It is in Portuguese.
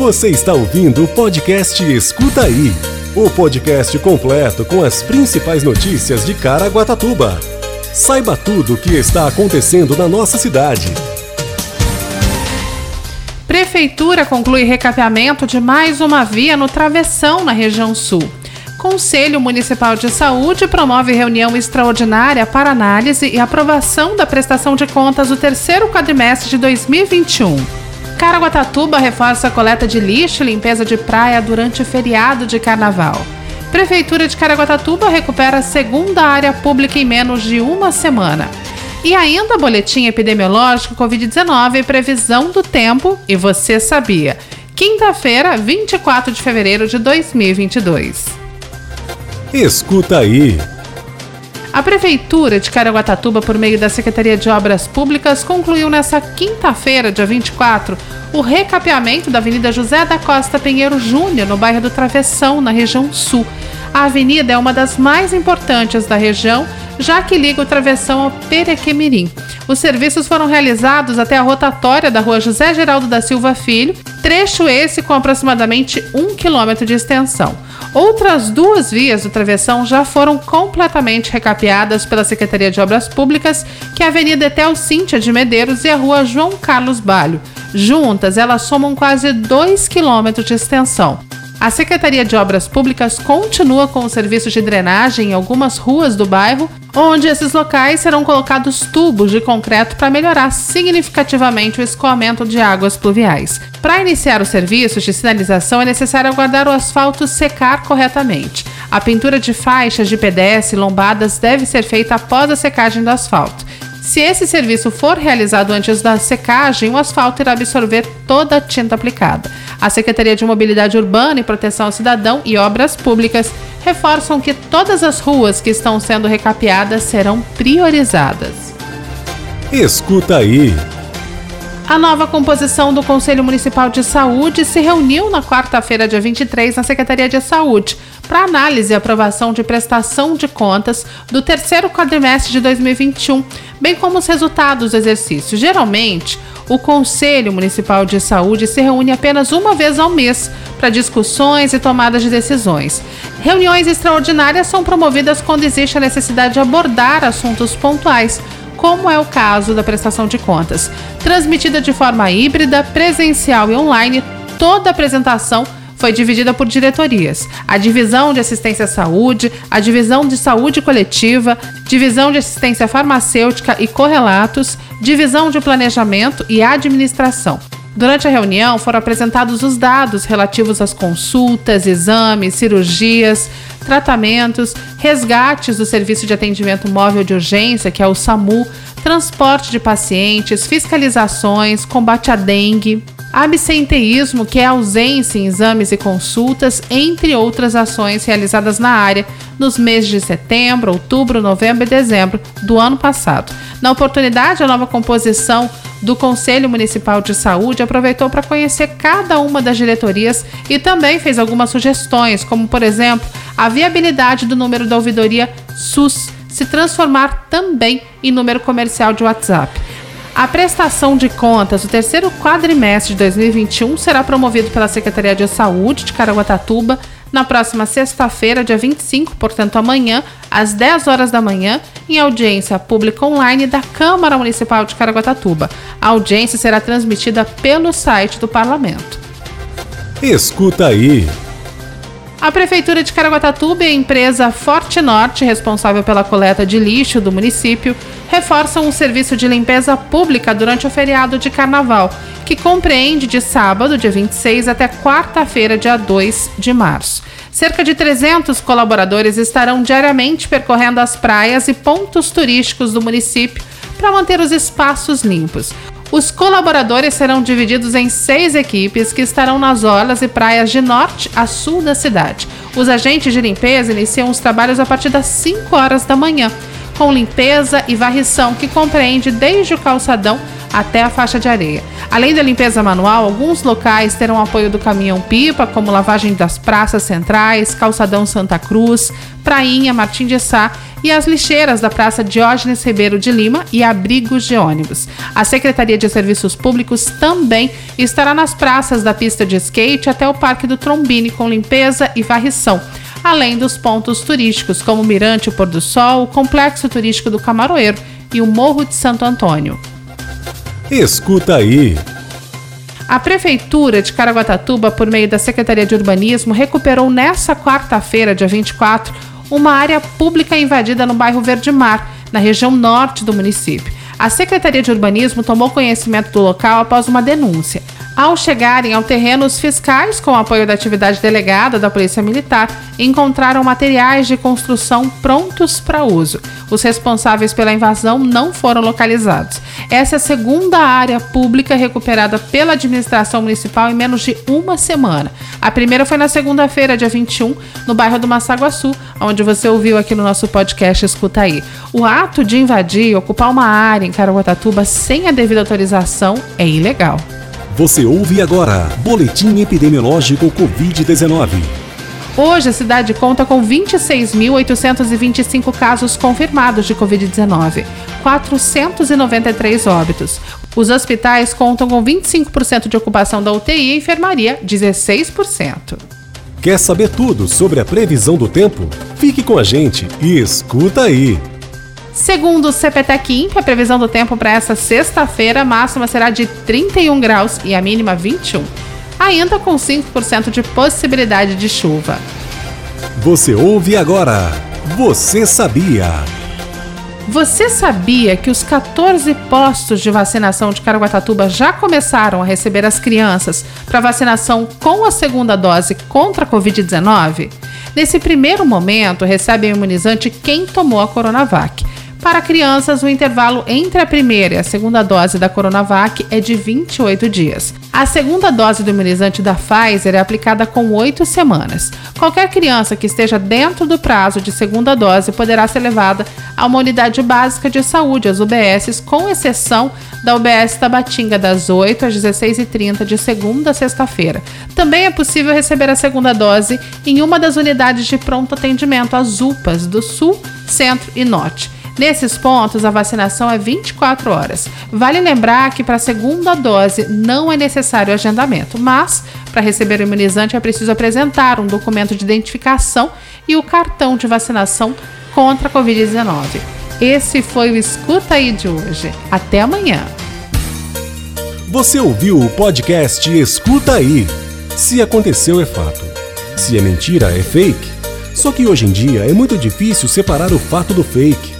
Você está ouvindo o podcast Escuta Aí o podcast completo com as principais notícias de Caraguatatuba. Saiba tudo o que está acontecendo na nossa cidade. Prefeitura conclui recapeamento de mais uma via no Travessão, na região sul. Conselho Municipal de Saúde promove reunião extraordinária para análise e aprovação da prestação de contas do terceiro quadrimestre de 2021. Caraguatatuba reforça a coleta de lixo e limpeza de praia durante o feriado de carnaval. Prefeitura de Caraguatatuba recupera a segunda área pública em menos de uma semana. E ainda boletim epidemiológico Covid-19 previsão do tempo e você sabia. Quinta-feira, 24 de fevereiro de 2022. Escuta aí. A Prefeitura de Caraguatatuba, por meio da Secretaria de Obras Públicas, concluiu nesta quinta-feira, dia 24, o recapeamento da Avenida José da Costa Pinheiro Júnior, no bairro do Travessão, na região sul. A avenida é uma das mais importantes da região, já que liga o Travessão ao Perequemirim. Os serviços foram realizados até a rotatória da rua José Geraldo da Silva Filho, trecho esse com aproximadamente um quilômetro de extensão. Outras duas vias do travessão já foram completamente recapeadas pela Secretaria de Obras Públicas, que é a Avenida Etel Cíntia de Medeiros e a Rua João Carlos Balho. Juntas, elas somam quase 2 quilômetros de extensão. A Secretaria de Obras Públicas continua com o serviço de drenagem em algumas ruas do bairro, onde esses locais serão colocados tubos de concreto para melhorar significativamente o escoamento de águas pluviais. Para iniciar os serviços de sinalização é necessário aguardar o asfalto secar corretamente. A pintura de faixas de pedestre e lombadas deve ser feita após a secagem do asfalto. Se esse serviço for realizado antes da secagem, o asfalto irá absorver toda a tinta aplicada. A Secretaria de Mobilidade Urbana e Proteção ao Cidadão e Obras Públicas reforçam que todas as ruas que estão sendo recapeadas serão priorizadas. Escuta aí. A nova composição do Conselho Municipal de Saúde se reuniu na quarta-feira, dia 23, na Secretaria de Saúde, para análise e aprovação de prestação de contas do terceiro quadrimestre de 2021, bem como os resultados do exercício. Geralmente, o Conselho Municipal de Saúde se reúne apenas uma vez ao mês para discussões e tomadas de decisões. Reuniões extraordinárias são promovidas quando existe a necessidade de abordar assuntos pontuais como é o caso da prestação de contas. Transmitida de forma híbrida, presencial e online, toda apresentação foi dividida por diretorias: a divisão de assistência à saúde, a divisão de saúde coletiva, divisão de assistência farmacêutica e correlatos, divisão de planejamento e administração. Durante a reunião foram apresentados os dados relativos às consultas, exames, cirurgias, tratamentos, resgates do Serviço de Atendimento Móvel de Urgência, que é o SAMU, transporte de pacientes, fiscalizações, combate à dengue, absenteísmo, que é ausência em exames e consultas, entre outras ações realizadas na área nos meses de setembro, outubro, novembro e dezembro do ano passado. Na oportunidade, a nova composição do Conselho Municipal de Saúde aproveitou para conhecer cada uma das diretorias e também fez algumas sugestões, como por exemplo, a viabilidade do número da ouvidoria SUS se transformar também em número comercial de WhatsApp. A prestação de contas do terceiro quadrimestre de 2021 será promovido pela Secretaria de Saúde de Caraguatatuba na próxima sexta-feira, dia 25, portanto amanhã, às 10 horas da manhã, em audiência pública online da Câmara Municipal de Caraguatatuba. A audiência será transmitida pelo site do Parlamento. Escuta aí. A Prefeitura de Caraguatatuba e a empresa Forte Norte, responsável pela coleta de lixo do município, reforçam o serviço de limpeza pública durante o feriado de carnaval, que compreende de sábado, dia 26, até quarta-feira, dia 2 de março. Cerca de 300 colaboradores estarão diariamente percorrendo as praias e pontos turísticos do município para manter os espaços limpos. Os colaboradores serão divididos em seis equipes que estarão nas orlas e praias de norte a sul da cidade. Os agentes de limpeza iniciam os trabalhos a partir das 5 horas da manhã, com limpeza e varrição que compreende desde o calçadão até a faixa de areia. Além da limpeza manual, alguns locais terão apoio do caminhão-pipa, como lavagem das praças centrais, Calçadão Santa Cruz, Prainha, Martim de Sá e as lixeiras da Praça Diógenes Ribeiro de Lima e abrigos de ônibus. A Secretaria de Serviços Públicos também estará nas praças da pista de skate até o Parque do Trombini com limpeza e varrição além dos pontos turísticos como Mirante Pôr do Sol, o Complexo Turístico do Camaroeiro e o Morro de Santo Antônio. Escuta aí. A Prefeitura de Caraguatatuba, por meio da Secretaria de Urbanismo, recuperou nesta quarta-feira, dia 24, uma área pública invadida no bairro Verde Mar, na região norte do município. A Secretaria de Urbanismo tomou conhecimento do local após uma denúncia. Ao chegarem ao terreno, os fiscais, com o apoio da atividade delegada da Polícia Militar, encontraram materiais de construção prontos para uso. Os responsáveis pela invasão não foram localizados. Essa é a segunda área pública recuperada pela administração municipal em menos de uma semana. A primeira foi na segunda-feira, dia 21, no bairro do Massaguaçu, onde você ouviu aqui no nosso podcast Escuta Aí. O ato de invadir e ocupar uma área em Caraguatatuba sem a devida autorização é ilegal. Você ouve agora Boletim Epidemiológico Covid-19. Hoje a cidade conta com 26.825 casos confirmados de Covid-19, 493 óbitos. Os hospitais contam com 25% de ocupação da UTI e enfermaria, 16%. Quer saber tudo sobre a previsão do tempo? Fique com a gente e escuta aí. Segundo o CPTEC a previsão do tempo para essa sexta-feira máxima será de 31 graus e a mínima 21, ainda com 5% de possibilidade de chuva. Você ouve agora. Você sabia? Você sabia que os 14 postos de vacinação de Caraguatatuba já começaram a receber as crianças para vacinação com a segunda dose contra a Covid-19? Nesse primeiro momento, recebe o imunizante quem tomou a Coronavac. Para crianças, o intervalo entre a primeira e a segunda dose da Coronavac é de 28 dias. A segunda dose do imunizante da Pfizer é aplicada com 8 semanas. Qualquer criança que esteja dentro do prazo de segunda dose poderá ser levada a uma unidade básica de saúde, as UBSs, com exceção da UBS Tabatinga, das 8 às 16h30, de segunda a sexta-feira. Também é possível receber a segunda dose em uma das unidades de pronto atendimento, as UPAs, do Sul, Centro e Norte. Nesses pontos, a vacinação é 24 horas. Vale lembrar que para a segunda dose não é necessário agendamento, mas para receber o imunizante é preciso apresentar um documento de identificação e o cartão de vacinação contra a Covid-19. Esse foi o Escuta aí de hoje. Até amanhã. Você ouviu o podcast Escuta aí. Se aconteceu é fato. Se é mentira é fake. Só que hoje em dia é muito difícil separar o fato do fake